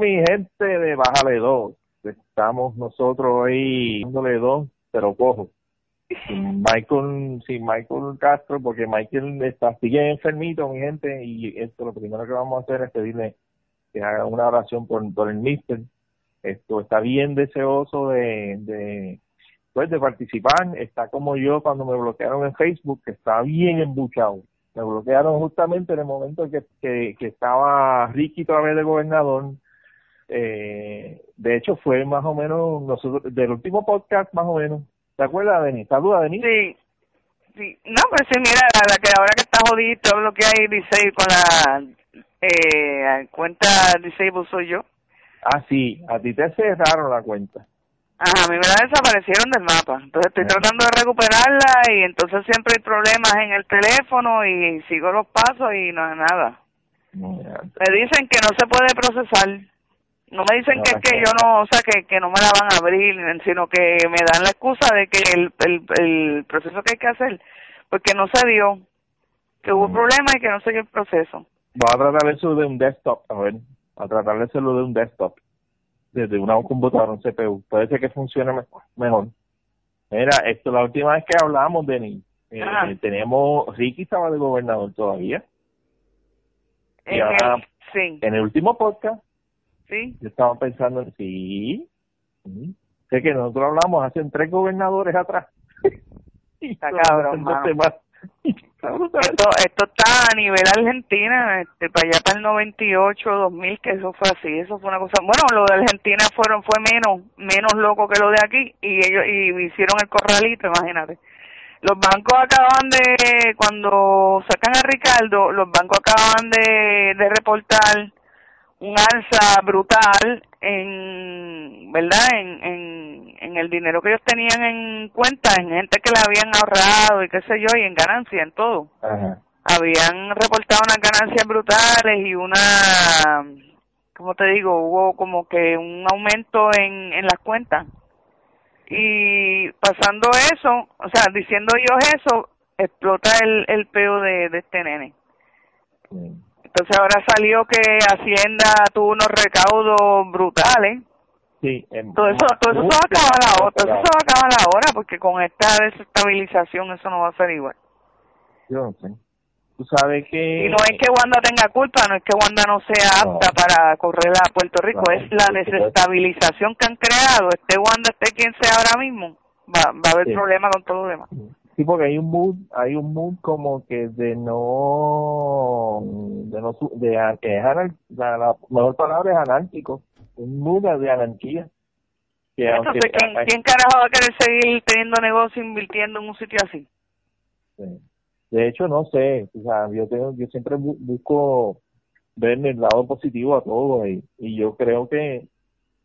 Mi gente de Bájale 2. Estamos nosotros hoy dándole dos, pero cojo. Sin Michael, sin Michael Castro, porque Michael está sigue enfermito, mi gente, y esto lo primero que vamos a hacer es pedirle que haga una oración por, por el mister. Esto está bien deseoso de, pues de participar, está como yo cuando me bloquearon en Facebook, que está bien embuchado. Me bloquearon justamente en el momento que, que, que estaba Ricky todavía de gobernador. Eh, de hecho, fue más o menos nosotros del último podcast, más o menos. ¿Te acuerdas, Denis? ¿Saluda, Denis? Sí. Sí, no, pues sí, mira, la, que ahora que está jodito, lo que hay dice con la eh, cuenta Disable soy yo. Ah, sí, a ti te cerraron la cuenta. Ajá, a mí me la desaparecieron del mapa. Entonces estoy tratando de recuperarla y entonces siempre hay problemas en el teléfono y sigo los pasos y no es nada. Me dicen que no se puede procesar. No me dicen que es que yo no, o sea, que, que no me la van a abrir, sino que me dan la excusa de que el, el, el proceso que hay que hacer, porque no se dio, que hubo problemas y que no se dio el proceso. Voy a tratar eso de un desktop, a ver, a tratar de hacerlo de un desktop desde una computadora, un CPU. Puede ser que funcione mejor. Mira, esto la última vez que hablamos, Denis, eh, tenemos, Ricky estaba de gobernador todavía. En, el, sí. en el último podcast, sí. yo estaba pensando en sí. Sé que nosotros hablamos hace tres gobernadores atrás. Está cabrón, esto, esto está a nivel Argentina, este, para allá para el 98, 2000, que eso fue así, eso fue una cosa, bueno, lo de Argentina fueron fue menos menos loco que lo de aquí y ellos y hicieron el corralito, imagínate. Los bancos acaban de cuando sacan a Ricardo, los bancos acaban de, de reportar un alza brutal en, ¿verdad? En, en, en el dinero que ellos tenían en cuenta, en gente que le habían ahorrado y qué sé yo, y en ganancia, en todo. Habían reportado unas ganancias brutales y una, como te digo, hubo como que un aumento en, en las cuentas. Y pasando eso, o sea, diciendo ellos eso, explota el, el peo de, de este nene. Entonces ahora salió que Hacienda tuvo unos recaudos brutales. Sí, todo eso, todo eso se va a acabar ahora, todo eso se va a acabar ahora, porque con esta desestabilización eso no va a ser igual. Yo no sé. Tú sabes que... Y no es que Wanda tenga culpa, no es que Wanda no sea apta para correr a Puerto Rico, es la desestabilización que han creado, este Wanda, esté quien sea ahora mismo, va, va a haber problemas con todo lo demás. Sí, porque hay un mood, hay un mood como que de no, de no, de que es la, la, mejor palabra es anárquico, un mood de anarquía. Que Entonces, ¿quién, ¿quién carajo va a querer seguir teniendo negocio invirtiendo en un sitio así? De hecho, no sé, o sea, yo tengo, yo siempre busco ver el lado positivo a todo y, y yo creo que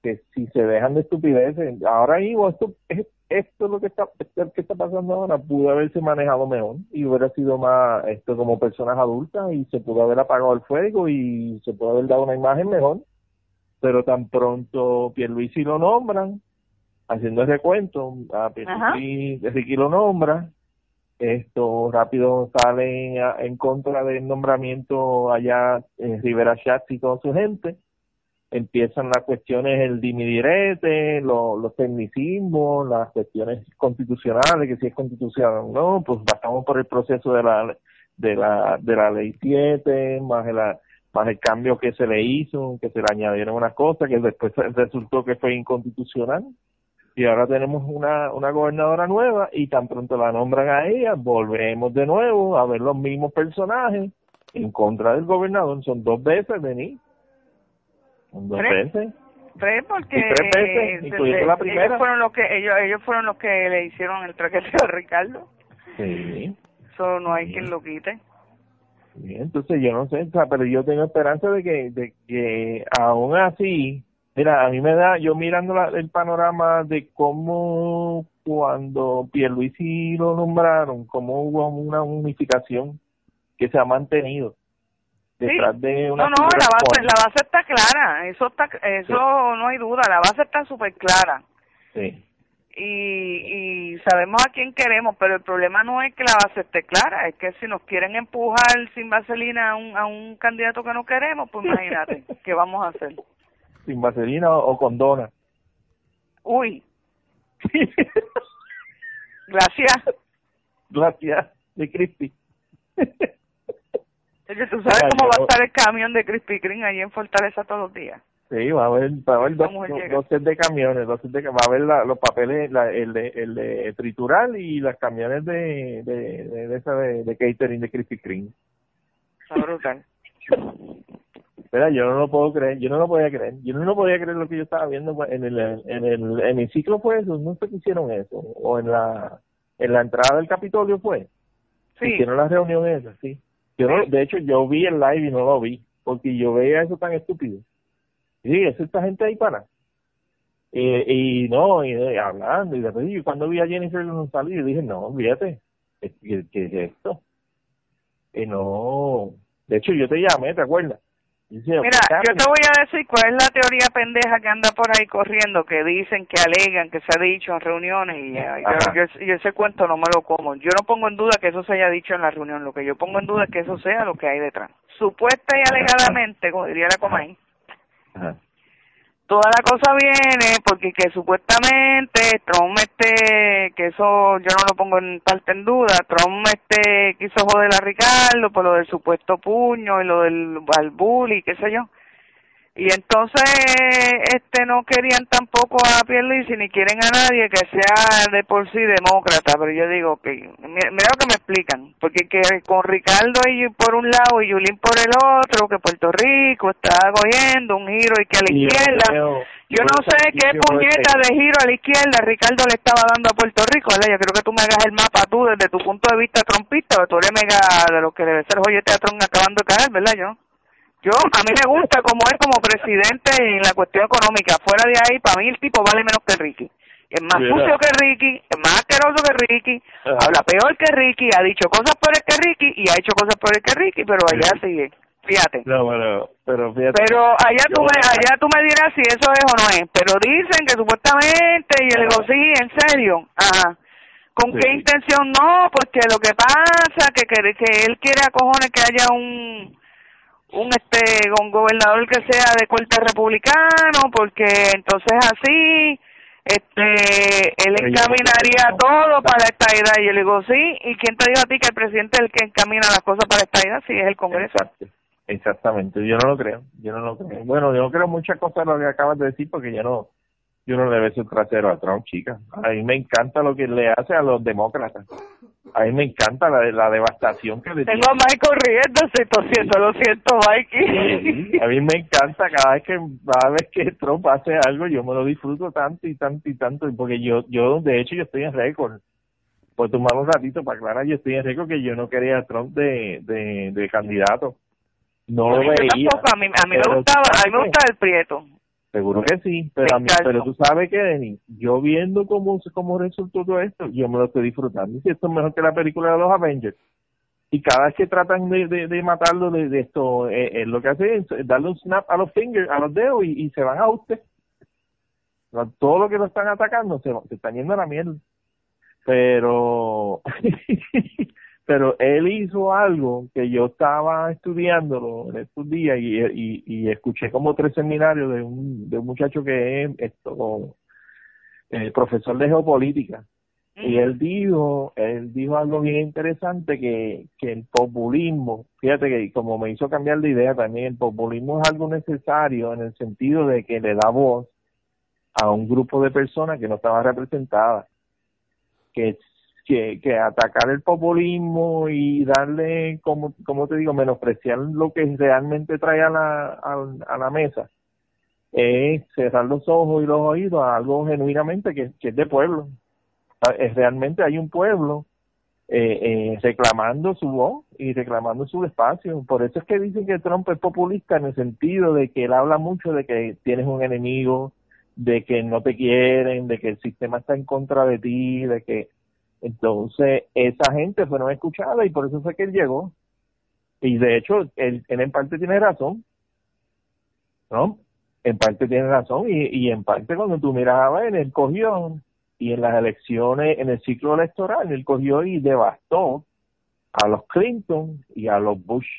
que si se dejan de estupideces, ahora mismo esto es esto es lo que está, que está pasando ahora, pudo haberse manejado mejor y hubiera sido más esto como personas adultas y se pudo haber apagado el fuego y se pudo haber dado una imagen mejor. Pero tan pronto Pierluisi lo nombran, haciendo el recuento, a Pierluisi Ricky lo nombra, esto rápido sale en, contra del nombramiento allá en Rivera Schatz y toda su gente empiezan las cuestiones, el dimidirete, los, los tecnicismos, las cuestiones constitucionales, que si es constitucional o no, pues pasamos por el proceso de la de la de la ley 7, más el, más el cambio que se le hizo, que se le añadieron unas cosas que después resultó que fue inconstitucional. Y ahora tenemos una, una gobernadora nueva y tan pronto la nombran a ella, volvemos de nuevo a ver los mismos personajes en contra del gobernador. Son dos veces, dos ¿Tres? veces. Tres porque tres veces, incluyendo la primera. Ellos fueron los que ellos ellos fueron los que le hicieron el traqueteo a Ricardo. Sí. Eso no hay quien lo quite. Bien, entonces yo no sé, o sea, pero yo tengo esperanza de que de que aún así, mira, a mí me da, yo mirando la, el panorama de cómo cuando Pierluisi lo nombraron, cómo hubo una unificación que se ha mantenido detrás de una no no la base la base está clara eso está eso no hay duda la base está súper clara sí y, y sabemos a quién queremos pero el problema no es que la base esté clara es que si nos quieren empujar sin vaselina a un a un candidato que no queremos pues imagínate qué vamos a hacer sin vaselina o, con dona. Uy. Gracias. Gracias, de Crispy. ¿tú sabes cómo va a estar el camión de Crispy Kreme ahí en Fortaleza todos los días? Sí, va a haber, va a haber dos, dos, de camiones, dos de, va a haber los papeles, la, el, de, el de tritural y las camiones de, de, de, esa de, catering de Krispy Kreme. Está brutal. Espera, yo no lo puedo creer, yo no lo podía creer, yo no lo podía creer lo que yo estaba viendo en el, en el hemiciclo fue eso, no sé qué hicieron eso, o en la, en la entrada del Capitolio fue, sí. hicieron la reunión esa, sí. Yo de hecho yo vi el live y no lo vi, porque yo veía eso tan estúpido sí, es esta gente ahí para. y no, y, hablando, y después y cuando vi a Jennifer salir, dije, no, olvídate, ¿qué, es esto? Y no, de hecho yo te llamé, ¿te acuerdas? Mira, yo te voy a decir cuál es la teoría pendeja que anda por ahí corriendo, que dicen, que alegan, que se ha dicho en reuniones y yo, ese cuento no me lo como. Yo no pongo en duda que eso se haya dicho en la reunión, lo que yo pongo en duda es que eso sea lo que hay detrás. Supuesta y alegadamente, como diría la Comay, Toda la cosa viene porque que supuestamente Trump este, que eso yo no lo pongo en parte en duda, Trump este quiso joder a Ricardo por lo del supuesto puño y lo del al bully, qué sé yo y entonces este no querían tampoco a Pierluisi ni quieren a nadie que sea de por sí demócrata pero yo digo que mira, lo que me explican porque que con Ricardo y por un lado y Yulín por el otro que Puerto Rico está cogiendo un giro y que a la izquierda yo no sé qué puñeta de giro a la izquierda Ricardo le estaba dando a Puerto Rico ¿verdad? yo creo que tú me hagas el mapa tú desde tu punto de vista trompista tú eres mega de lo que debe ser joyete a Trump acabando de caer ¿verdad yo? Yo, a mí me gusta como es como presidente en la cuestión económica. Fuera de ahí, para mí el tipo vale menos que Ricky. Es más sucio que Ricky, es más asqueroso que Ricky, habla peor que Ricky, ha dicho cosas peores que Ricky y ha hecho cosas peores que Ricky, pero allá sigue. Fíjate. No, bueno, pero fíjate. Pero allá tú, me, allá tú me dirás si eso es o no es. Pero dicen que supuestamente, y le digo, sí, en serio. Ajá. ¿Con qué intención? No, porque lo que pasa que, que, que él quiere a cojones que haya un un este un gobernador que sea de corte republicano porque entonces así este él encaminaría todo para esta edad. Y yo le digo sí y quién te dijo a ti que el presidente es el que encamina las cosas para esta edad si es el Congreso exactamente. Yo no lo creo yo no lo creo. Bueno yo no creo muchas cosas lo que acabas de decir porque yo no yo no le beso el trasero a Trump chica a mí me encanta lo que le hace a los demócratas a mí me encanta la, la devastación que le Tengo a Mike corriendo, siento, lo siento, Mikey. a mí me encanta cada vez que cada vez que Trump hace algo, yo me lo disfruto tanto y tanto y tanto, porque yo, yo de hecho, yo estoy en récord. Por tomar un ratito para aclarar, yo estoy en récord que yo no quería a Trump de, de, de candidato. No lo veía. a mí, a mí me gustaba, a mí me gustaba el Prieto. Seguro que sí, pero, pero tú sabes que, Denis, yo viendo cómo, cómo resultó todo esto, yo me lo estoy disfrutando. Y si esto es mejor que la película de los Avengers. Y cada vez que tratan de, de, matarlo de, esto, eh, eh, lo que hace es darle un snap a los fingers, a los dedos y, se van a usted. Todo lo que lo están atacando se, se están yendo a la mierda. Pero pero él hizo algo que yo estaba estudiándolo en estos días y, y, y escuché como tres seminarios de un, de un muchacho que es esto eh, profesor de geopolítica. Y él dijo él dijo algo bien interesante que que el populismo fíjate que como me hizo cambiar de idea también el populismo es algo necesario en el sentido de que le da voz a un grupo de personas que no estaban representadas que que, que atacar el populismo y darle, como, como te digo, menospreciar lo que realmente trae a la, a, la mesa, es cerrar los ojos y los oídos a algo genuinamente que, es de pueblo. Ah, es, realmente hay un pueblo eh, eh, reclamando su voz y reclamando su espacio. Por eso es que dicen que Trump es populista en el sentido de que él habla mucho de que tienes un enemigo, de que no te quieren, de que el sistema está en contra de ti, de que entonces, esa gente fueron escuchada y por eso fue que él llegó. Y de hecho, él, en parte tiene razón. En parte tiene razón. Y, en parte cuando tú mirabas en él cogió y en las elecciones, en el ciclo electoral, él cogió y devastó a los Clinton y a los Bush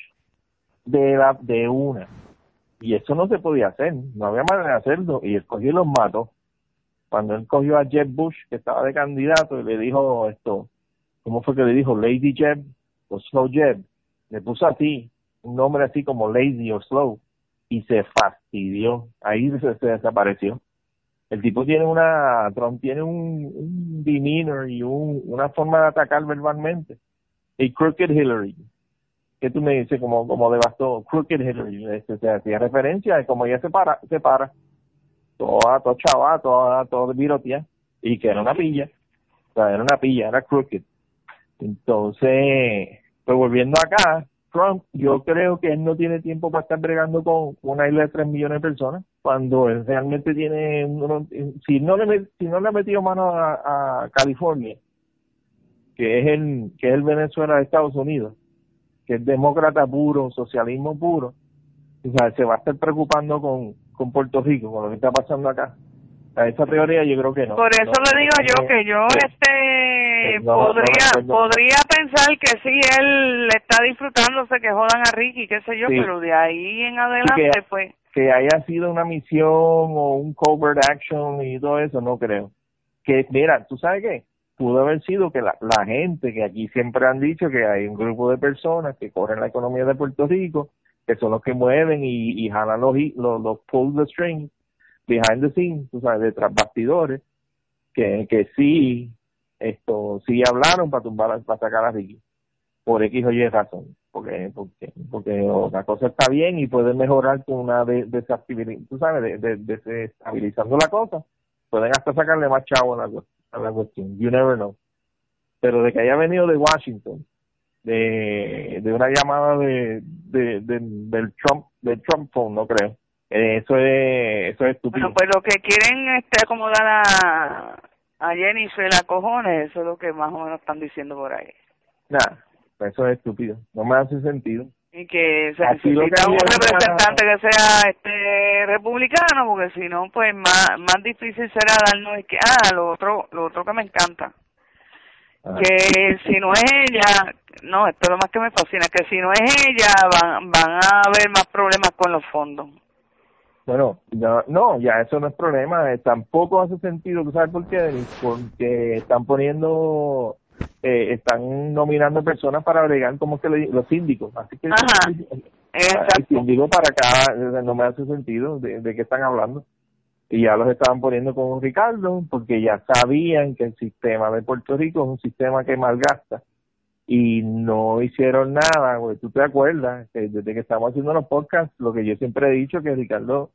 de, la, de una. Y eso no se podía hacer, no había manera de hacerlo, y escogió y los mató. Cuando él cogió a Jeb Bush, que estaba de candidato, y le dijo esto, ¿cómo fue que le dijo? Lady Jeb o Slow Jeb. Le puso así, un nombre así como Lazy o Slow, y se fastidió. Ahí se, desapareció. El tipo tiene una, Trump tiene un, un demeanor y un, una forma de atacar verbalmente. Y Crooked Hillary, que tú me dices como, como devastó Crooked Hillary, este, se hacía referencia de como ella se para, se para, toda, toda chava, toda, todo virotía, y que era una pilla, o sea, era una pilla, era Crooked. Entonces, pues volviendo acá, Trump, yo creo que él no tiene tiempo para estar bregando con una isla de 3 millones de personas, cuando él realmente tiene, si no le, si no le ha metido mano a, a California, que es el, que es el Venezuela de Estados Unidos, que es demócrata puro, socialismo puro, o sea, se va a estar preocupando con, con Puerto Rico, con lo que está pasando acá. A esa teoría yo creo que no. Por eso le digo yo que yo este podría podría pensar que sí él está disfrutándose que jodan a Ricky, qué sé yo, pero de ahí en adelante que, pues que haya sido una misión o un covert action y todo eso, no creo. Que mira, ¿tú sabes qué? pudo haber sido que la, la gente que aquí siempre han dicho que hay un grupo de personas que corren la economía de Puerto Rico, que son los que mueven y, jalan los, los, pull the strings behind the scenes, tú sabes, detrás bastidores, que, que sí, esto, sí hablaron para tumbar, para sacar a Ricky, por X o Y razón, porque, porque, porque la cosa está bien y puede mejorar con una de, tú sabes, de, de, desestabilizando la cosa, pueden hasta sacarle más chavo a la a la cuestión. You never know. Pero de que haya venido de Washington, de, de una llamada de, de, del Trump, del Trump phone, no creo. Eh, eso es, eso es estúpido. Bueno, pues lo que quieren este acomodar a, a Jennifer la cojones, eso es lo que más o menos están diciendo por ahí. Nada, eso es estúpido. No me hace sentido y que se necesita un representante que sea este republicano porque si no pues más más difícil será darnos que ah lo otro lo otro que me encanta. Que si no es ella no esto es lo más que me fascina que si no es ella van van a haber más problemas con los fondos bueno, no, no, ya eso no es problema, eh, tampoco hace sentido, ¿tú sabes por qué? Porque están poniendo eh, están nominando personas para agregar como que los síndicos. Así que el síndico para acá no me hace sentido de, de qué están hablando. Y ya los estaban poniendo con Ricardo porque ya sabían que el sistema de Puerto Rico es un sistema que malgasta y no hicieron nada, güey. ¿Tú te acuerdas? Que desde que estamos haciendo los podcasts, lo que yo siempre he dicho que Ricardo,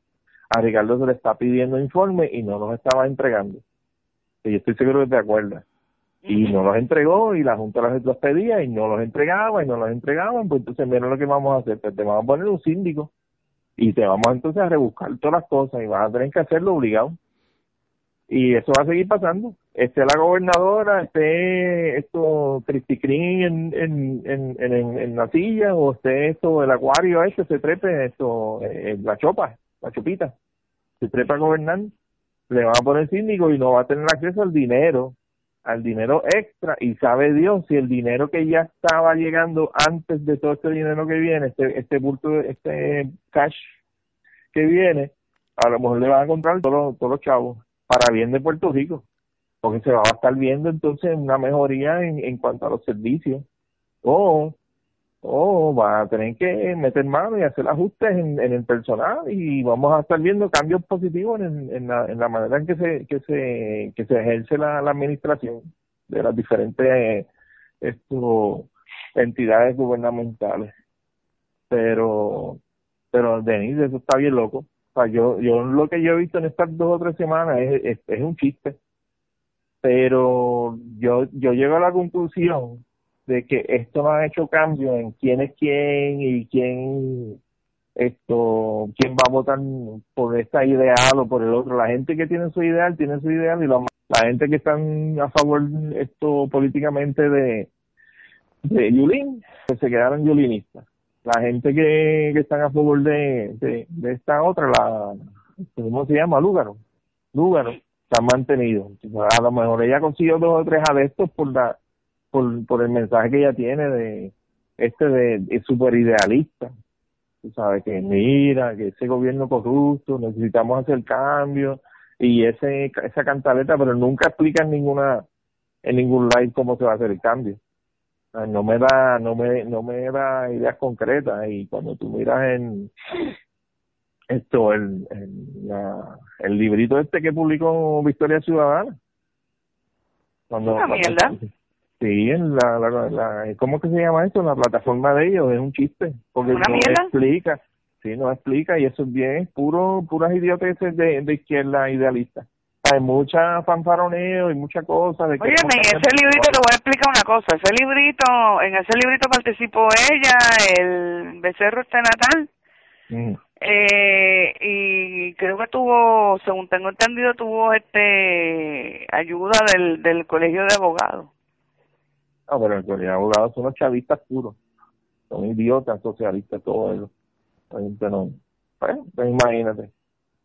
a Ricardo se le está pidiendo informe y no los estaba entregando. Y yo estoy seguro que te acuerdas y no los entregó y la Junta los, pedía y no los entregaba y no los entregaban, pues entonces mira lo que vamos a hacer, pues te vamos a poner un síndico y te vamos entonces a rebuscar todas las cosas y vas a tener que hacerlo obligado. Y eso va a seguir pasando. Esté la gobernadora, esté esto Cristi en, en, en, en, en la silla o esté esto el acuario este, se trepe esto, eh, la chopa, la chopita, se trepa a gobernar, le van a poner síndico y no va a tener acceso al dinero al dinero extra y sabe Dios si el dinero que ya estaba llegando antes de todo este dinero que viene, este, este bulto, este cash que viene, a lo mejor le van a comprar todos, todos los chavos para bien de Puerto Rico, porque se va a estar viendo entonces una mejoría en, en cuanto a los servicios. O o va a tener que meter mano y hacer ajustes en, el personal y vamos a estar viendo cambios positivos en, en, la, en la manera en que se que se que se ejerce la, administración de las diferentes esto, entidades gubernamentales. Pero pero Denise eso está bien loco. O sea, yo yo lo que yo he visto en estas dos o tres semanas es, es un chiste. Pero yo yo llego a la conclusión de que esto no ha hecho cambio en quién es quién y quién esto quién va a votar por esta ideal o por el otro. La gente que tiene su ideal tiene su ideal y la, gente que están a favor esto políticamente de de Yulín pues se quedaron yulinistas. La gente que, que están a favor de, de, esta otra la cómo se llama Lúgaro Lúgaro se han mantenido. A lo mejor ella consiguió dos o tres adeptos por la por, por el mensaje que ella tiene de este de, super idealista tú sabes que mira, que ese gobierno corrupto, necesitamos hacer cambio y ese esa cantaleta, pero nunca explican ninguna en ningún live cómo se va a hacer el cambio. No me da no me no me da ideas concretas y cuando tú miras en esto el el, la, el librito este que publicó Victoria Ciudadana cuando, Una mierda. Sí, en la, la, la, ¿cómo que se llama esto? La plataforma de ellos es un chiste, porque no explica, sí, no explica y eso es bien, puro, puras idioteces de, de izquierda idealista. Hay mucha fanfaroneo y mucha cosa. De que Oye, en ese librito te voy a explicar una cosa. Ese librito, en ese librito participó ella, el becerro este natal. Mm. Eh, y creo que tuvo, según tengo entendido, tuvo este ayuda del, del colegio de abogados. Ah, pero colegio de abogados son los chavistas puros. Son idiotas, socialistas, todo eso. No, bueno, pues imagínate.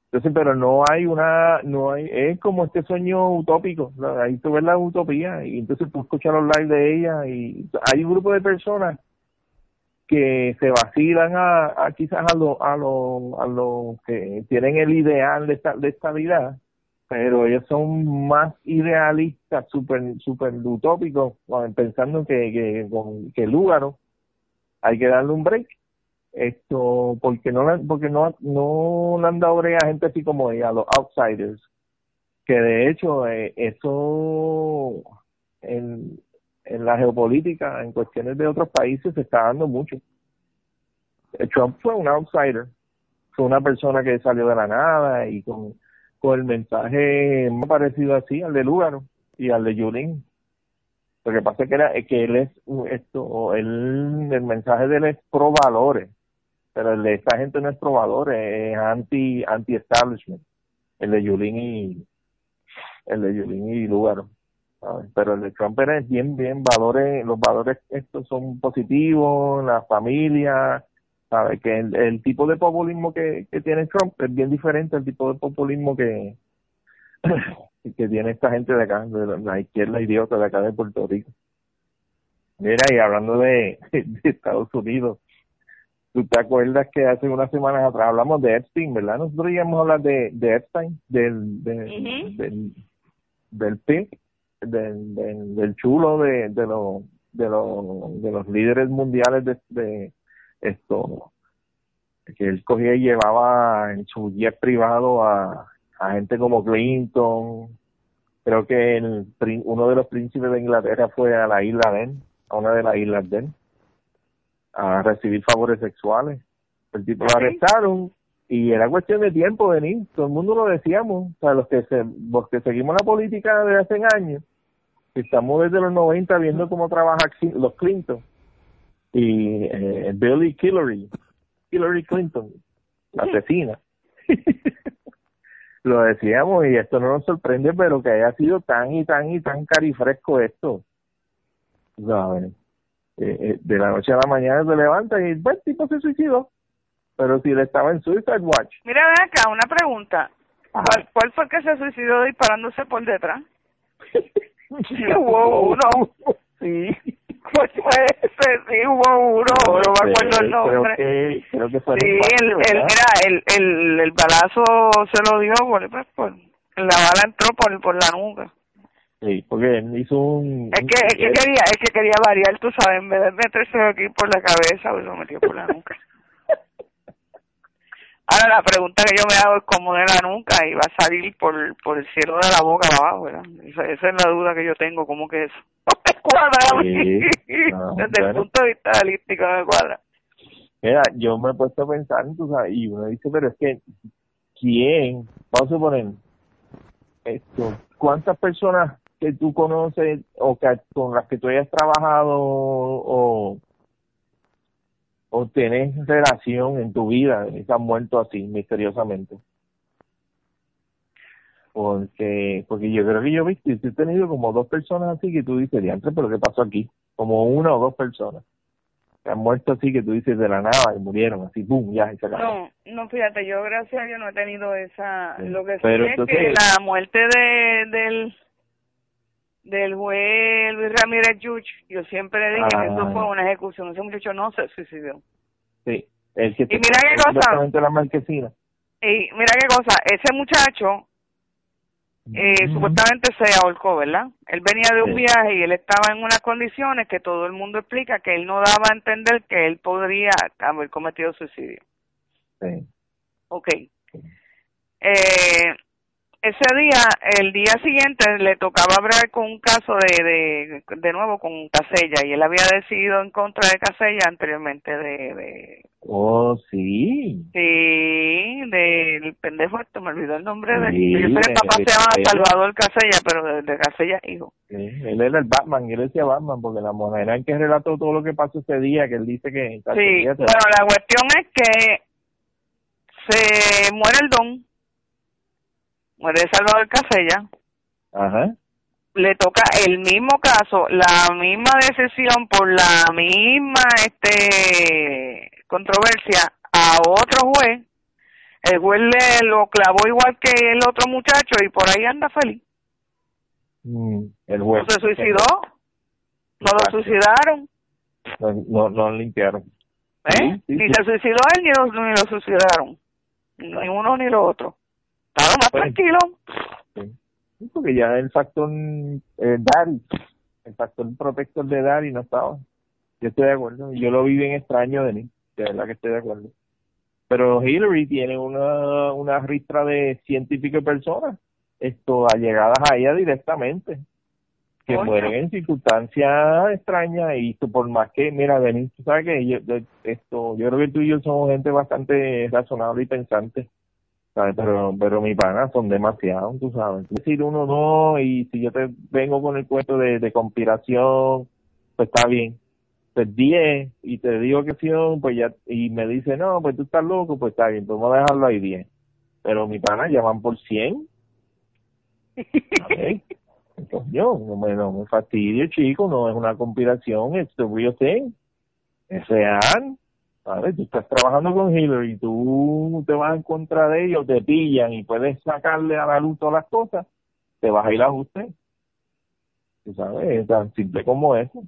Entonces, pero no hay una, no hay, es como este sueño utópico, ahí tú ves la utopía y entonces tú escuchas los live de ella y hay un grupo de personas que se vacilan a, quizás a los a lo, a lo que tienen el ideal de, esta, de estabilidad, pero ellos son más idealistas, super, super utópicos, pensando que, que, con, hay que darle un break esto porque no porque no no le han dado a gente así como ella, a los outsiders, que de hecho eh, eso en, en la geopolítica, en cuestiones de otros países, se está dando mucho. Trump fue un outsider, fue una persona que salió de la nada y con, con el mensaje más parecido así al de Lugaro y al de Yulín. Lo que pasa es que, era, que él es esto, él, el mensaje de él es pro valores, pero el de esta gente no es pro valores, es anti anti establishment, el de Yulín y el de Yulín y Lugaro pero el de Trump era bien, bien valores, los valores estos son positivos, la familia, sabe que el, tipo de populismo que, que tiene Trump es bien diferente al tipo de populismo que, que tiene esta gente de acá, de la izquierda idiota de acá de Puerto Rico. Mira, y hablando de, de Estados Unidos, ¿tú te acuerdas que hace unas semanas atrás hablamos de Epstein, verdad? Nosotros íbamos a hablar de, de Epstein, del, del, del PIMP del, del, chulo de, de, los de, los de los líderes mundiales de, de esto que él cogía y llevaba en su jet privado a, a gente como Clinton. Creo que el, uno de los príncipes de Inglaterra fue a la isla de a una de las islas de a recibir favores sexuales. El tipo lo arrestaron y era cuestión de tiempo venir, todo el mundo lo decíamos, o sea, los que, se, los que seguimos la política de hace años, estamos desde los 90 viendo cómo trabaja los Clinton y eh, Billy Hillary, Hillary Clinton, la asesina. lo decíamos y esto no nos sorprende, pero que haya sido tan y tan y tan carifresco esto. ¿Sabes? Eh, eh, de la noche a la mañana se levanta y el tipo se suicidó pero si él estaba en Suicide Watch. Mira, ven acá, una pregunta. ¿Cuál, ¿Cuál fue el que se suicidó disparándose por detrás? hubo uno. Sí. Pues fue ese, sí, hubo uno, no, no me acuerdo el nombre. Creo que, creo que fue sí, el, el, era, el, el, el balazo se lo dio por, pues, por, la bala entró por, por la nuca. Sí, porque hizo un... Es que, es que quería, es que quería variar, tú sabes, en vez de meterse aquí por la cabeza, pues lo metió por la nuca. Ahora la pregunta que yo me hago es cómo de la nuca y va a salir por, por el cielo de la boca abajo, ¿verdad? Esa, esa, es la duda que yo tengo, ¿cómo que eso? Cuadra Desde el punto de vista realístico me cuadra. Mira, yo me he puesto a pensar, tú sabes, y uno dice, pero es que, ¿quién? Vamos a suponer, esto, ¿cuántas personas que tú conoces o que con las que tú hayas trabajado o o tenés relación en tu vida y se han muerto así misteriosamente porque porque yo creo que yo he visto he tenido como dos personas así que tú dices diantre pero qué pasó aquí como una o dos personas que han muerto así que tú dices de la nada y murieron así pum ya se no no fíjate yo gracias a Dios no he tenido esa lo que sé es que la muerte de del del juez Luis Ramírez Yuch, yo siempre dije que eso fue una ejecución, ese muchacho no se suicidó. Sí, El que y mira qué cosa. la marquesina. Y mira qué cosa, ese muchacho eh, supuestamente se ahorcó, ¿verdad? Él venía de un viaje y él estaba en unas condiciones que todo el mundo explica que él no daba a entender que él podría haber cometido suicidio. Sí. Ok. Eh, ese día, el día siguiente, le tocaba hablar con un caso de, de, de nuevo con Casella y él había decidido en contra de Casella anteriormente de, de Oh, sí. Sí, del pendejo, esto me olvidó el nombre de él. Yo sé que el papá se llama Salvador Casella, pero de, de Casella, hijo. Sí, él era el Batman, él decía Batman, porque la manera en que relató todo lo que pasó ese día, que él dice que... Sí, bueno, la cuestión es que se muere el don muere Salvador Casella. Ajá. Le toca el mismo caso, la misma decisión por la misma este controversia a otro juez. El juez le lo clavó igual que el otro muchacho y por ahí anda feliz. Mm, el juez. ¿No se suicidó? ¿No lo suicidaron? No, no, no limpiaron. ¿Eh? ni se suicidó él ni lo, ni lo suicidaron. Ni uno ni lo otro. Estaba más pues, tranquilo. Sí. Porque ya el factor eh, Dari, el factor protector de Dari no estaba. Yo estoy de acuerdo. Yo lo vi bien extraño de mí. De verdad que estoy de acuerdo. Pero Hillary tiene una, una ristra de científicas personas esto allegadas a ella directamente que mueren en circunstancias extrañas y por más que mira Denis tú sabes que yo, esto yo creo que tú y yo somos gente bastante razonable y pensante pero, pero mi pana son demasiados, tú sabes. Es decir, uno no, y si yo te vengo con el cuento de, de conspiración, pues está bien. Pues 10, y te digo que sí, pues ya, y me dice, no, pues tú estás loco, pues está bien, pues vamos a dejarlo ahí 10. Pero mi pana ya van por 100. Entonces yo, no me, no me fastidio, chico, no es una conspiración, es the real thing. Es real Tú estás trabajando con Hillary y tú te vas en contra de ellos, te pillan y puedes sacarle a la luz todas las cosas, te vas a ir a usted. Tú sabes, es tan simple como eso.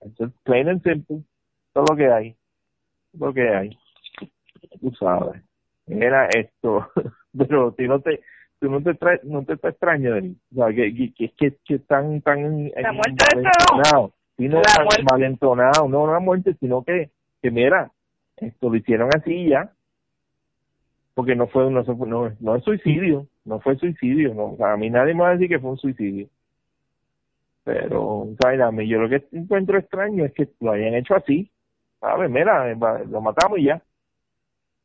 Eso es plain and simple. Todo lo que hay. Todo lo que hay. Tú sabes. Era esto. Pero tú no te, tú no te traes, no te, te extraño de mí. O sea, que, que, que, que, están tan, la muerte malentonado. Sí, no, malentonado. No, no la muerte, sino que, que mira, esto lo hicieron así ya. Porque no fue no, no, no es suicidio no fue suicidio no a mí nadie me va a decir que fue un suicidio. Pero ¿sabes? yo lo que encuentro extraño es que lo hayan hecho así. Sabes mira lo matamos y ya.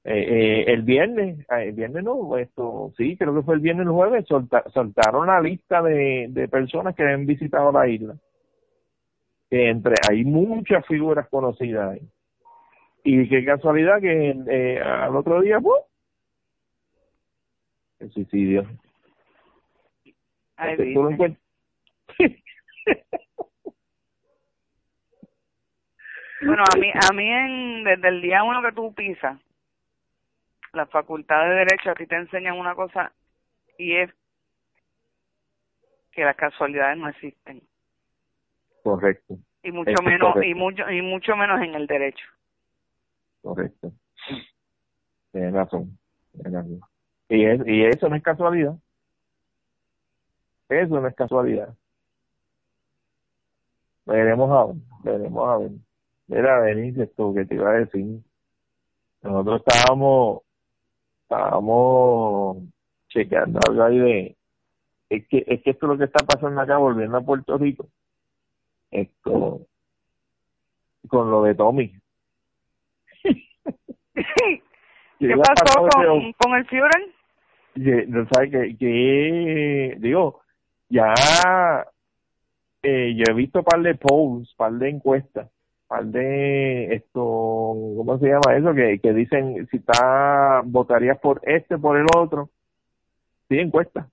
Eh, eh, el viernes ah, el viernes no esto sí creo que fue el viernes el jueves soltaron la lista de, de personas que han visitado la isla. Entre hay muchas figuras conocidas ahí y qué casualidad que eh, al otro día, pues, el suicidio. Ay, ¿Tú lo encuentras? bueno, a mí, a mí en, desde el día uno que tú pisas, la facultad de Derecho a ti te enseñan una cosa y es que las casualidades no existen. Correcto. Y mucho menos y mucho y mucho menos en el derecho correcto. Tienes razón. Y, es, y eso no es casualidad. Eso no es casualidad. Veremos a ver, veremos a ver. Mira, Denise, esto que te iba a decir. Nosotros estábamos, estábamos chequeando algo ahí de, es que, es que esto es lo que está pasando acá, volviendo a Puerto Rico. Esto, con lo de Tommy. ¿Qué pasó con, con el Führer? No sabe que, que, digo, ya eh, yo he visto par de polls, par de encuestas, par de esto, ¿cómo se llama eso? Que, que dicen si está, votarías por este, por el otro. Sí, encuesta.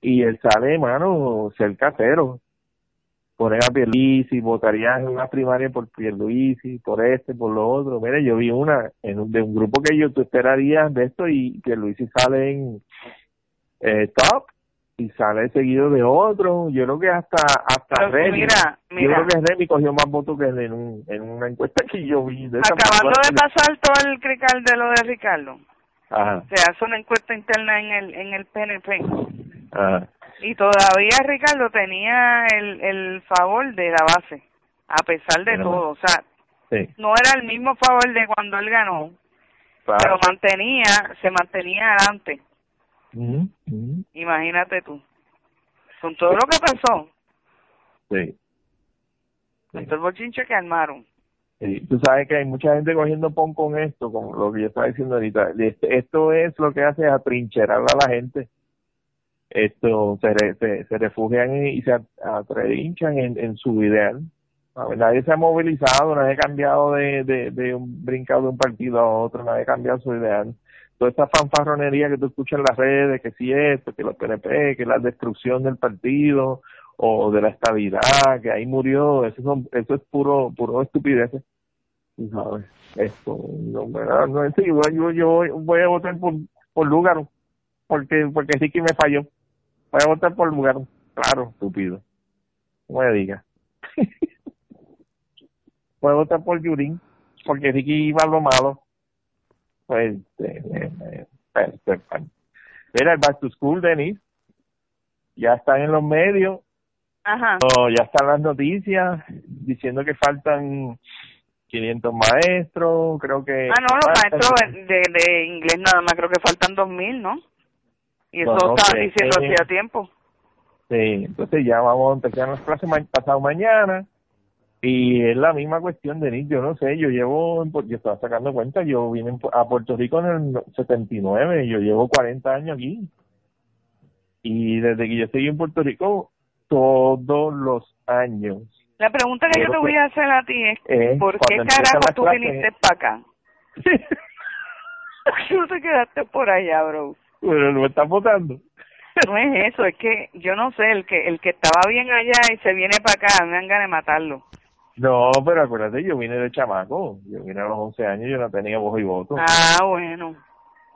Y él sale, mano, ser casero poner a Pierluisi, votarías en una primaria por Pierluisi, por este, por lo otro. Mira, yo vi una en un, de un grupo que yo tú esperarías de esto y Pierluisi sale en eh, top y sale seguido de otro. Yo creo que hasta hasta Remy, mira, yo creo que Remy cogió más votos que en, un, en una encuesta que yo vi. De Acabando de pasar todo el crical de lo de Ricardo. Ajá. Se hace una encuesta interna en el en el PNP. Ajá. Y todavía Ricardo tenía el el favor de la base, a pesar de todo. O sea, sí. no era el mismo favor de cuando él ganó, pero mantenía, se mantenía adelante. Imagínate tú. Con todo lo que pasó. Sí. Con todo el bochinche que armaron. Sí. Tú sabes que hay mucha gente cogiendo pon con esto, como lo que yo estaba diciendo ahorita. Esto es lo que hace atrincherar a la gente. Esto se, se, se refugian y se atrinchan en, en su ideal. Nadie se ha movilizado, nadie ha cambiado de, de, de un brincado de un partido a otro, nadie ha cambiado su ideal toda esta fanfarronería que tú escuchas en las redes, que si esto, que los PNP, que la destrucción del partido o de la estabilidad, que ahí murió, eso, son, eso es puro puro estupidez. ¿Sabes? Esto, no, no, no sí, yo, yo voy a votar por, por Lugaro, porque, porque sí que me falló. Voy a votar por Lugaro. Claro, estúpido. Como me diga. voy a votar por Yurín, porque que iba a lo malo pues, eh, eh, eh mira, el Back to School, Denis, ya están en los medios. Ajá. ya están las noticias diciendo que faltan 500 maestros, creo que... Ah, no, los maestros de, de inglés nada más, creo que faltan 2.000, ¿no? Y eso está diciendo hacía tiempo. Sí, entonces ya vamos a empezar las clases pasado mañana y es la misma cuestión, Denis, yo no sé, yo llevo, yo estaba sacando cuenta, yo vine a Puerto Rico en el 79, yo llevo 40 años aquí. Y desde que yo estoy en Puerto Rico, todos los años. La pregunta que yo te voy a hacer a ti es, ¿por qué carajo tú viniste para acá? ¿Por te quedaste por allá, bro? Pero no me estás votando. No es eso, es que yo no sé, el que el que estaba bien allá y se viene para acá, me dan ganas de matarlo. No, pero acuérdate, yo vine de chamaco. Yo vine a los 11 años, yo no tenía voz y voto. Ah, bueno.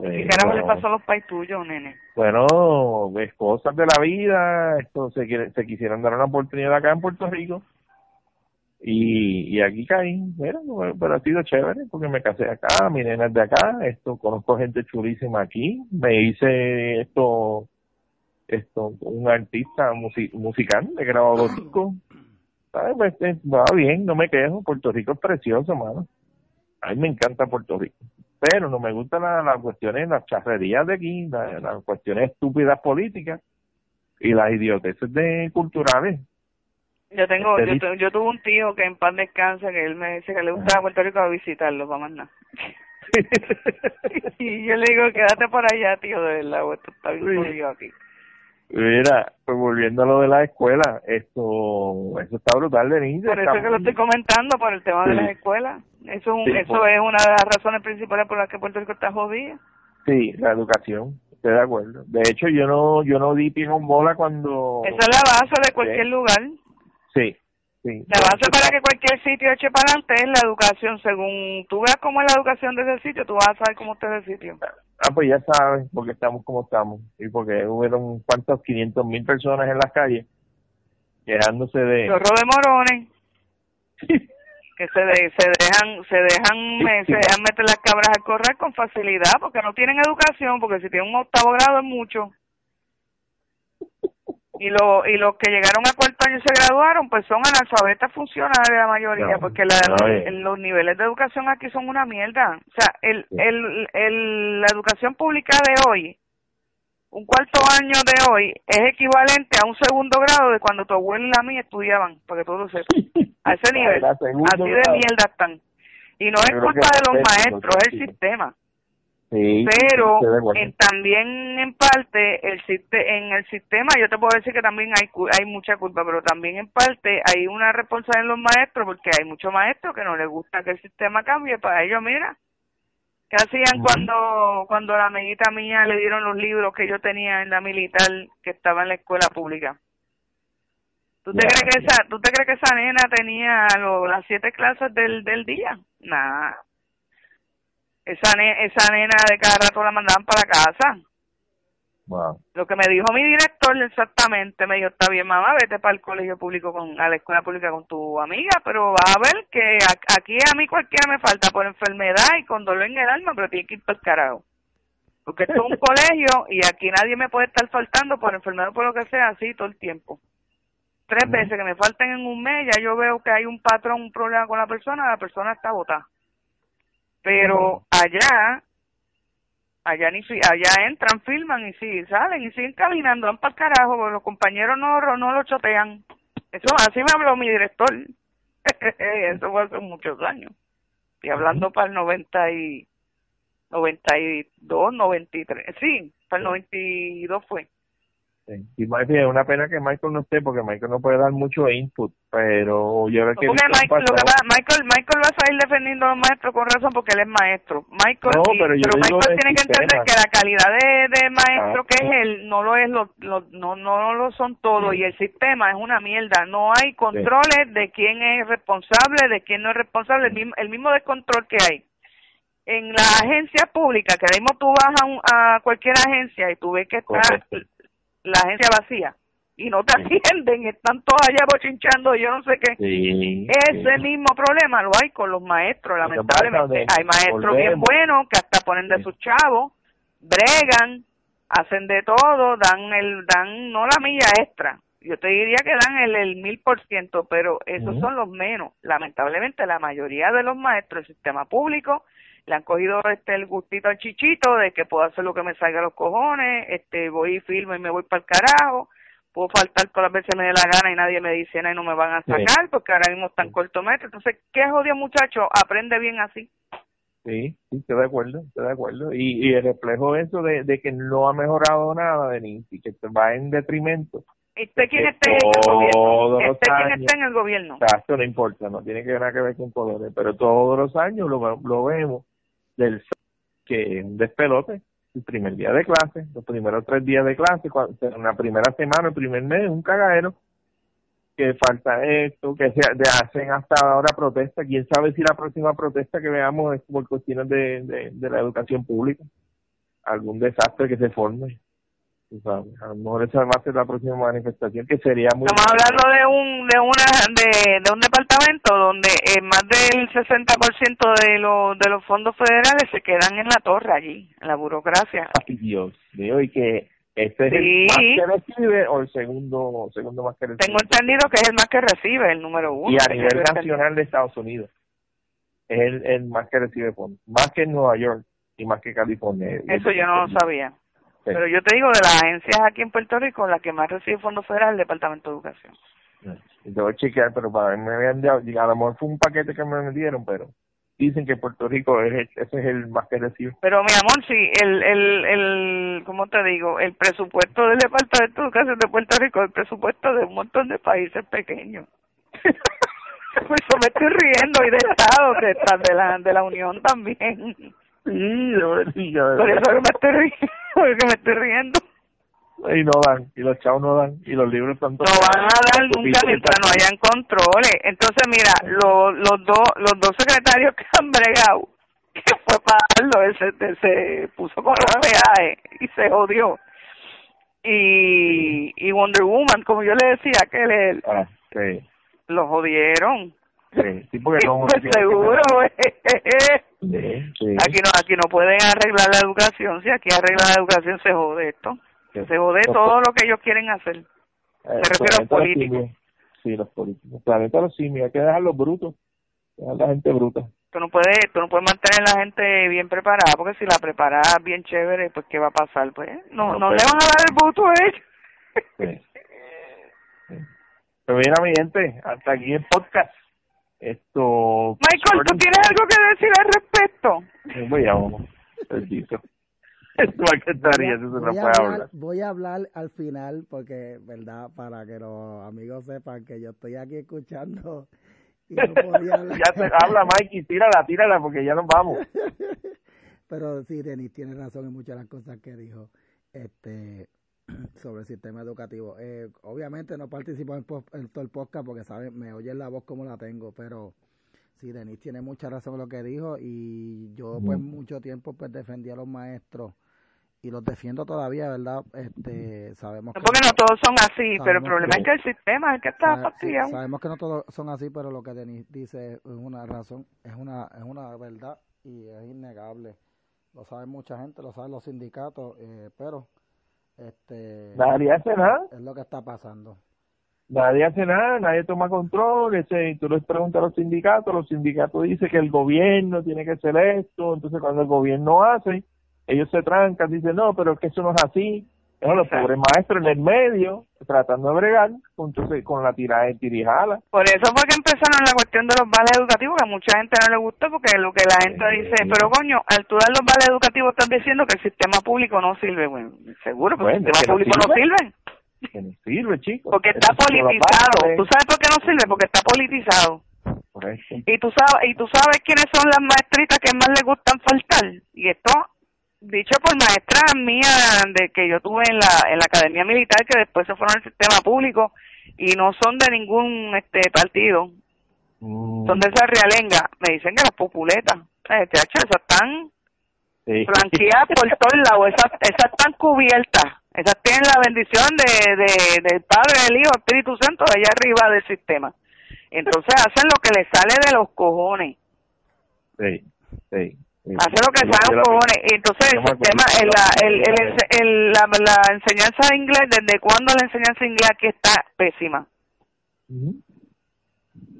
¿Qué carajo le pasó a los pais tuyos, nene? Bueno, es cosas de la vida. Esto se, quiere, se quisieran dar una oportunidad acá en Puerto Rico. Y, y aquí caí. Mira, pero ha sido chévere porque me casé acá, mi nena es de acá. Esto, conozco gente chulísima aquí. Me hice esto, esto, un artista musical, he grabado discos pues, eh, va bien, no me quejo. Puerto Rico es precioso, mano. A mí me encanta Puerto Rico. Pero no me gustan las cuestiones, las charrerías de aquí, las cuestiones estúpidas políticas y las idioteces de culturales. Yo tengo, yo, yo tuve un tío que en paz descansa, que él me dice que le gustaba Puerto Rico a visitarlo, para más nada. y yo le digo, quédate por allá, tío, de verdad, esto está bien aquí. Mira, pues volviendo a lo de la escuela, esto, eso está brutal de niño. Por eso que lo estoy comentando, por el tema de las escuelas. Eso, un, eso es una de las razones principales por las que Puerto Rico está jodida. Sí, la educación, estoy de acuerdo. De hecho, yo no yo no di pie con bola cuando... Esa es la base de cualquier lugar. Sí, sí. La base para que cualquier sitio eche para adelante es la educación. Según tú veas cómo es la educación de ese sitio, tú vas a saber cómo está ese sitio. Ah, pues ya sabes, porque estamos como estamos. Y porque hubieron, ¿cuántos? 500 mil personas en las calles quejándose de... Chorro de morones. que se, se dejan se dejan se dejan meter las cabras a correr con facilidad porque no tienen educación porque si tienen un octavo grado es mucho y lo, y los que llegaron a cuarto año y se graduaron pues son analfabetas funcionales la mayoría porque la, los niveles de educación aquí son una mierda. O sea el, el, el la educación pública de hoy un cuarto año de hoy es equivalente a un segundo grado de cuando tu abuelo y la mía estudiaban para que todos lo sepas. A ese nivel así de mierda están. Y no es culpa de los maestros es el sistema pero en, también en parte el en el sistema yo te puedo decir que también hay hay mucha culpa pero también en parte hay una responsabilidad en los maestros porque hay muchos maestros que no les gusta que el sistema cambie para ellos mira qué hacían cuando cuando la amiguita mía le dieron los libros que yo tenía en la militar que estaba en la escuela pública ¿Tú te crees que esa, tú te crees que esa nena tenía las siete clases del del día? Nada esa, esa nena de cada rato la mandaban para casa. Lo que me dijo mi director exactamente, me dijo, está bien mamá, vete para el colegio público, con a la escuela pública con tu amiga, pero vas a ver que aquí a mí cualquiera me falta por enfermedad y con dolor en el alma, pero tiene que ir para el carajo. Porque esto es un colegio y aquí nadie me puede estar faltando por enfermedad o por lo que sea, así todo el tiempo. Tres veces que me falten en un mes, ya yo veo que hay un patrón, un problema con la persona, la persona está botada. Pero allá allá ni allá entran, filman y sí, salen y siguen caminando, van para el carajo, porque los compañeros no, no lo chotean. Eso así me habló mi director. Eso fue hace muchos años. Y hablando para el 90 y 92, 93, sí, para el 92 fue. Y es una pena que Michael no esté porque Michael no puede dar mucho input, pero yo creo que... Michael, Michael, Michael va a salir defendiendo a los maestros con razón porque él es maestro. Michael, no, pero, Michael tiene que entender que la calidad de, de maestro que es él no lo es, lo, no, no lo son todos y el sistema es una mierda. No hay controles de quién es responsable, de quién no es responsable, el mismo, el mismo descontrol que hay. En la agencia pública, que ahora mismo tú vas a, a cualquier agencia y tú ves que está la agencia vacía y no te atienden, están todos allá bochinchando, yo no sé qué. Ese mismo problema lo hay con los maestros, lamentablemente. Hay maestros bien buenos que hasta ponen de sus chavos, bregan, hacen de todo, dan el, dan no la milla extra. Yo te diría que dan el, el mil por ciento, pero esos son los menos. Lamentablemente la mayoría de los maestros del sistema público le han cogido este el gustito al chichito de que puedo hacer lo que me salga a los cojones, este voy y filmo y me voy para el carajo, puedo faltar todas las veces me dé la gana y nadie me dice nada y no me van a sacar porque ahora mismo están cortometros. Entonces, ¿qué jodido muchacho? Aprende bien así. Sí, sí, estoy de acuerdo, estoy de acuerdo. Y, y el reflejo de eso de, de que no ha mejorado nada, Denis, y que va en detrimento. ¿Usted quién esté en el gobierno? ¿Usted quién está en el gobierno? Esto no importa, no tiene que nada que ver con poderes, pero todos los años lo, lo vemos del que un despelote el primer día de clase, los primeros tres días de clase, la primera semana, el primer mes, un cagadero, que falta esto, que se hacen hasta ahora protesta, quién sabe si la próxima protesta que veamos es por cuestiones de, de la educación pública, algún desastre que se forme a lo mejor esa va a ser la próxima manifestación que sería muy estamos hablando de un de una de, de un departamento donde eh, más del 60% de los de los fondos federales se quedan en la torre allí en la burocracia. Ay Dios mío y que este es el más que recibe o el segundo segundo más que recibe. Tengo entendido que es el más que recibe el número uno y a nivel nacional de Estados Unidos es el, el más que recibe fondos más que en Nueva York y más que California. Eso yo no lo sabía pero yo te digo, de las agencias aquí en Puerto Rico, la que más recibe fondos federales es el Departamento de Educación. Yo voy a chequear, pero para me habían dado, a lo mejor fue un paquete que me dieron, pero dicen que Puerto Rico es ese es el más que recibe. Pero mi amor, sí, el, el, el, ¿cómo te digo? El presupuesto del Departamento de Educación de Puerto Rico es el presupuesto de un montón de países pequeños. pues yo me estoy riendo y de Estado, de, de, la, de la Unión también. Sí, de Por eso que me estoy riendo, porque me estoy riendo. Y no dan, y los chavos no dan, y los libros están No van a dar nunca mientras no hayan controles. Entonces, mira, los, los, dos, los dos secretarios que han bregado, que fue para darlo, se, se puso con los peajes y se jodió. Y, y Wonder Woman, como yo le decía, que le, ah, sí. lo jodieron. Sí, porque no. Pues seguro, Aquí no, aquí no pueden arreglar la educación. Si aquí arregla la educación, se jode esto. Se jode todo lo que ellos quieren hacer. Eh, Me refiero a los políticos. Sí, los políticos. Planeta los simios, hay que dejarlos brutos. Dejar la gente bruta. Tú no puedes, tú no puedes mantener a la gente bien preparada, porque si la preparas bien chévere, pues ¿qué va a pasar? Pues no, no, le van a dar el voto a ellos. Pero mira, mi gente, hasta aquí el podcast. Esto. Michael, ¿tú tienes algo que decir al respecto? Voy a, voy, a hablar, al final porque, ¿verdad? Para que los amigos sepan que yo estoy aquí escuchando y no podía ya se habla, Mikey, tírala, tírala porque ya nos vamos. Pero sí, Denis tiene razón en muchas de las cosas que dijo. Este, sobre el sistema educativo. Eh, obviamente no participo en, todo el podcast porque saben, me oyen la voz como la tengo, pero sí, Denis tiene mucha razón en lo que dijo y yo pues mucho tiempo pues defendí a los maestros y los defiendo todavía, ¿verdad? Este, sabemos no, porque no todos son así, pero el problema es que el sistema es el que está fastidiado. sabemos que no todos son así, pero lo que Denis dice es una razón, es una, es una verdad y es innegable. Lo sabe mucha gente, lo saben los sindicatos, eh, pero este nadie hace nada. Es lo que está pasando. Nadie hace nada, nadie toma control, ese, tú les preguntas a los sindicatos, los sindicatos dicen que el gobierno tiene que hacer esto, entonces cuando el gobierno hace, ellos se trancan, dicen, no, pero es que eso no es así. Los pobres maestros en el medio, tratando de bregar con, con la tirada de tirijala. Por eso fue que empezaron la cuestión de los vales educativos, que a mucha gente no le gustó, porque lo que la gente dice, pero coño, al tú dar los vales educativos estás diciendo que el sistema público no sirve. Bueno, seguro, porque el sistema público no sirve. Que no sirve, chicos. Porque está politizado. ¿Tú sabes por qué no sirve? Porque está politizado. Y tú sabes, y tú sabes quiénes son las maestritas que más les gustan faltar. Y esto dicho por maestras mías de que yo tuve en la en la academia militar que después se fueron al sistema público y no son de ningún este partido. Mm. son de esa realenga. Me dicen que las populetas. Este esas están sí. por todos lados. Esas esas están cubiertas. Esas tienen la bendición de, de del Padre del Hijo Espíritu Santo allá arriba del sistema. Entonces hacen lo que les sale de los cojones. Sí sí Hace lo que sabe un cojones. Y entonces el sistema, la, el, el, la, la, enseñanza de inglés, ¿desde cuándo la enseñanza de inglés aquí está pésima?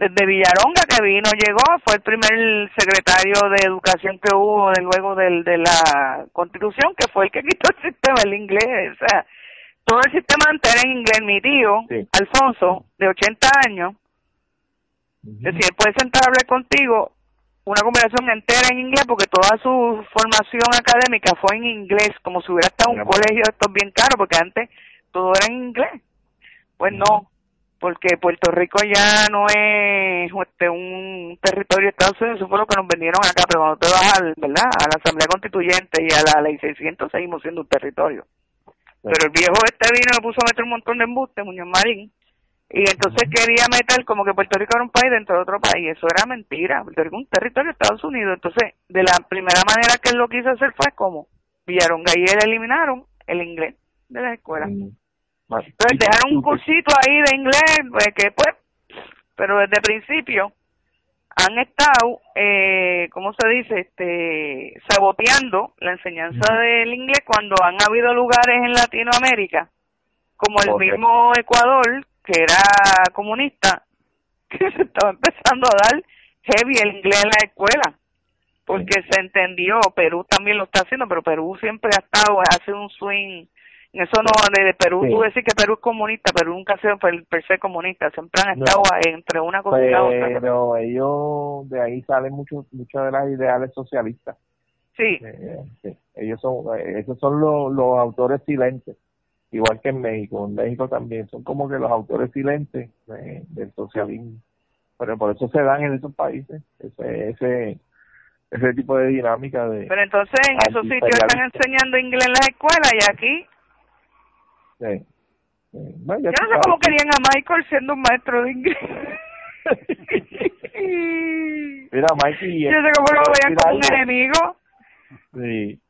Desde Villaronga que vino, llegó, fue el primer secretario de educación que hubo de luego del, de la constitución, que fue el que quitó el sistema del inglés. O sea, todo el sistema entero en inglés. Mi tío, Alfonso, de 80 años, uh que si él puede sentar a hablar contigo, una conversación entera en inglés porque toda su formación académica fue en inglés, como si hubiera estado en un colegio de estos bien caro, porque antes todo era en inglés. Pues no, porque Puerto Rico ya no es este, un territorio de Estados Unidos, eso fue lo que nos vendieron acá, pero cuando te vas al, ¿verdad? a la Asamblea Constituyente y a la Ley 600 seguimos siendo un territorio. Pero el viejo este vino me puso a meter un montón de embustes, Muñoz Marín, y entonces quería meter como que Puerto Rico era un país dentro de otro país. Eso era mentira. Puerto Rico es un territorio de Estados Unidos. Entonces, de la primera manera que él lo quiso hacer fue como Villaronga y él eliminaron el inglés de la escuela. Mm. Entonces dejaron un cursito ahí de inglés, pues que pues, pero desde principio han estado, eh, ¿cómo se dice? Este, saboteando la enseñanza del inglés cuando han habido lugares en Latinoamérica, como el mismo Ecuador, que era comunista, que se estaba empezando a dar heavy el inglés en la escuela, porque se entendió, Perú también lo está haciendo, pero Perú siempre ha estado, hace un swing, eso no, de Perú, tú decís que Perú es comunista, Perú nunca ha sido per, se comunista, siempre han estado entre una cosa y otra. Pero ellos, de ahí salen muchos muchas de las ideales socialistas. Sí. Eh, ellos son, eh, esos son los, los autores silentes igual que en México. En México también son como que los autores silentes del socialismo. Pero por eso se dan en esos países ese ese ese tipo de dinámica de Pero entonces en esos sitios están enseñando inglés en las escuelas y aquí sí. Yo no sé cómo querían a Michael siendo un maestro de inglés. Mira, Mikey. Yo sé cómo lo veían como un enemigo. Sí.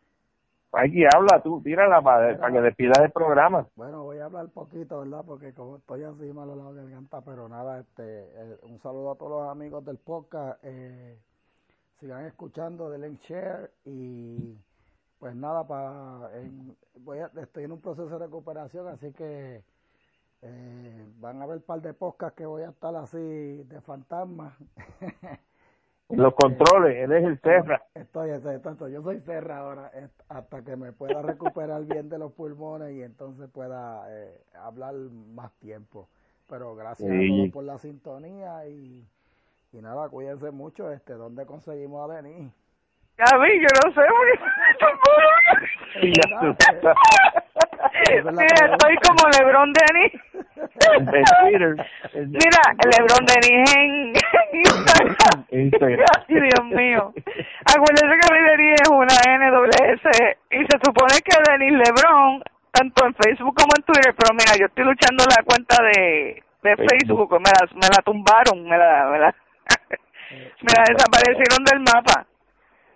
Aquí habla tú, tírala para, para que despidas el programa. Bueno, voy a hablar poquito, ¿verdad? Porque como estoy así malo la garganta, pero nada, este, eh, un saludo a todos los amigos del podcast. Eh, sigan escuchando, denle share y pues nada, para voy a, estoy en un proceso de recuperación, así que eh, van a ver un par de podcasts que voy a estar así de fantasma. Los controles, él es el Serra. Estoy, estoy, yo soy Serra ahora, hasta que me pueda recuperar bien de los pulmones y entonces pueda eh, hablar más tiempo. Pero gracias a todos por la sintonía y, y nada, cuídense mucho. este ¿Dónde conseguimos a Denis? A mí, yo no sé, Mira, estoy como Lebron Denis. Mira, Lebron Denis en Instagram. Ay, Dios mío. Acuérdense que Denis es una NWS y se supone que Denis Lebron, tanto en Facebook como en Twitter, pero mira, yo estoy luchando la cuenta de, de Facebook, me la, me la tumbaron, me la, me la, me la desaparecieron del mapa.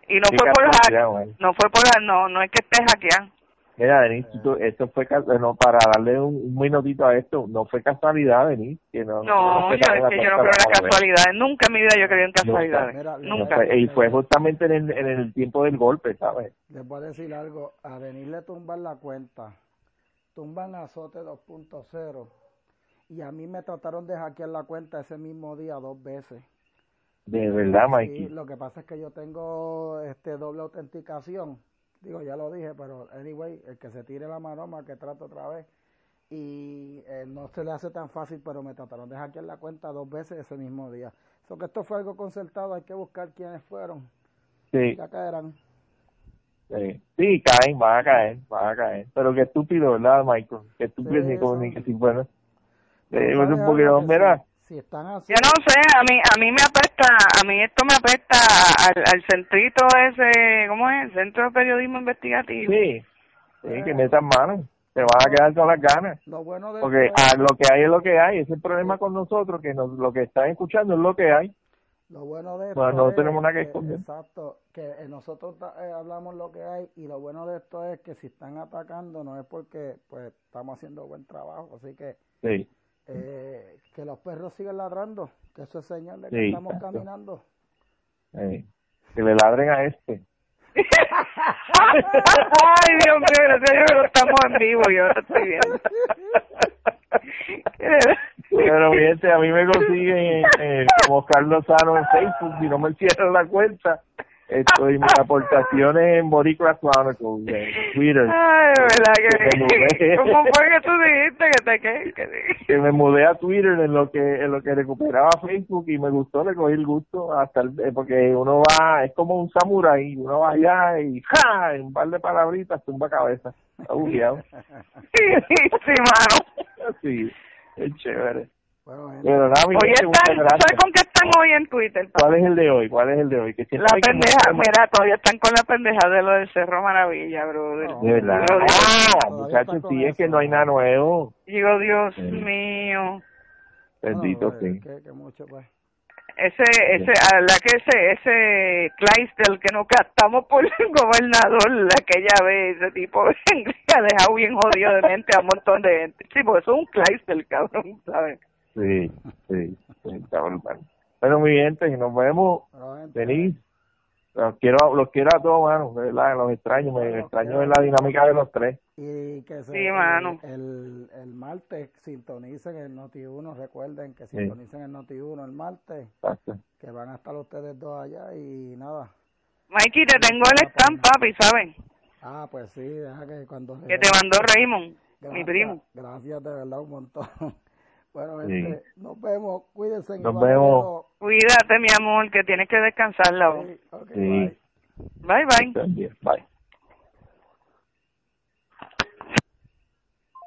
Y no fue por hack, no fue por no, no es que esté hackeado. Mira, Denis, esto fue no, para darle un, minutito a esto, no fue casualidad, Denis. Que no, no, yo, es que yo no creo en las casualidades. Nunca en mi vida yo creo en casualidades. Nunca. y fue justamente en el, en el tiempo del golpe, ¿sabes? Les voy a decir algo. A Denis le tumban la cuenta. Tumban azote 2.0. Y a mí me trataron de hackear la cuenta ese mismo día dos veces. De verdad, Mikey. Sí, lo que pasa es que yo tengo este doble autenticación digo, ya lo dije, pero anyway, el que se tire la maroma, que trato otra vez. Y eh, no se le hace tan fácil, pero me trataron de hackear la cuenta dos veces ese mismo día. Eso que esto fue algo concertado, hay que buscar quiénes fueron. Sí. Ya caerán. Sí. sí, caen, van a caer, van a caer. Pero qué estúpido, ¿verdad, Michael? Qué estúpido ni como ni que si fuera. Eh, un poquito, mira, si están así. Yo no sé, a mí a mí me apesta, a mí esto me apesta al, al centrito ese, ¿cómo es? Centro de Periodismo Investigativo. Sí, sí, que metan mano. Te van a quedar con las ganas. Lo bueno de Porque a lo que hay es lo que hay. Ese es el problema con nosotros, que nos, lo que están escuchando es lo que hay. Lo bueno de esto no tenemos nada que esconder. Exacto, que eh, nosotros eh, hablamos lo que hay y lo bueno de esto es que si están atacando no es porque pues estamos haciendo buen trabajo, así que sí eh, que los perros siguen ladrando, que eso es señal de que estamos caminando. que le ladren a este. Ay, Dios mío, gracias a Dios que estamos en vivo, yo lo estoy viendo. Pero fíjate, a mí me consiguen como Carlos Sano en Facebook, si no me cierran la cuenta. Estoy mis aportaciones en Boricua Chronicles en Twitter. Ay, verdad que, ¿Cómo fue que tú dijiste que te que, que, que me mudé a Twitter en lo que en lo que recuperaba Facebook y me gustó, le cogí el gusto hasta el, eh, porque uno va, es como un samurái, uno va allá y ¡ja! en un par de palabritas tumba cabeza. Está bugueado. sí, sí, mano. Sí, es chévere. Bueno, Pero nada, hoy están, ¿sabes con qué están hoy en Twitter? ¿Cuál es el de hoy? ¿Cuál es el de hoy? Que la pendeja, mira, todavía están con la pendeja de lo del Cerro Maravilla, brother. de verdad. Ah, muchachos, sí, es que no hay nada nuevo. Digo, Dios mío. Bendito, sí. Que, que mucho, pues. Ese, ese, a la que ese, ese Clydesdale que nos gastamos por el gobernador aquella vez, ese tipo ha dejado bien jodido de mente a un montón de gente. Sí, porque eso es un Clydesdale, cabrón, ¿sabes? Sí, sí, sí, cabrón. Bueno, mi gente, nos vemos. Venís. Los quiero, los quiero a todos, mano. ¿verdad? Los extraño, me extraño en la dinámica de los tres. Y que se, sí, mano. El, el, martes sintonicen el Noti1. Recuerden que sintonicen el Noti1 el martes. Exacto. Que van a estar ustedes dos allá y nada. Mikey, te tengo el stand, papi, ¿saben? Ah, pues sí, deja que cuando. Que te mandó Raymond, mi primo. Gracias de verdad un montón. Bueno, este, nos vemos, cuídense. Nos vemos. Cuídate, mi amor, que tienes que descansar la voz. Sí, Bye, bye. Bye.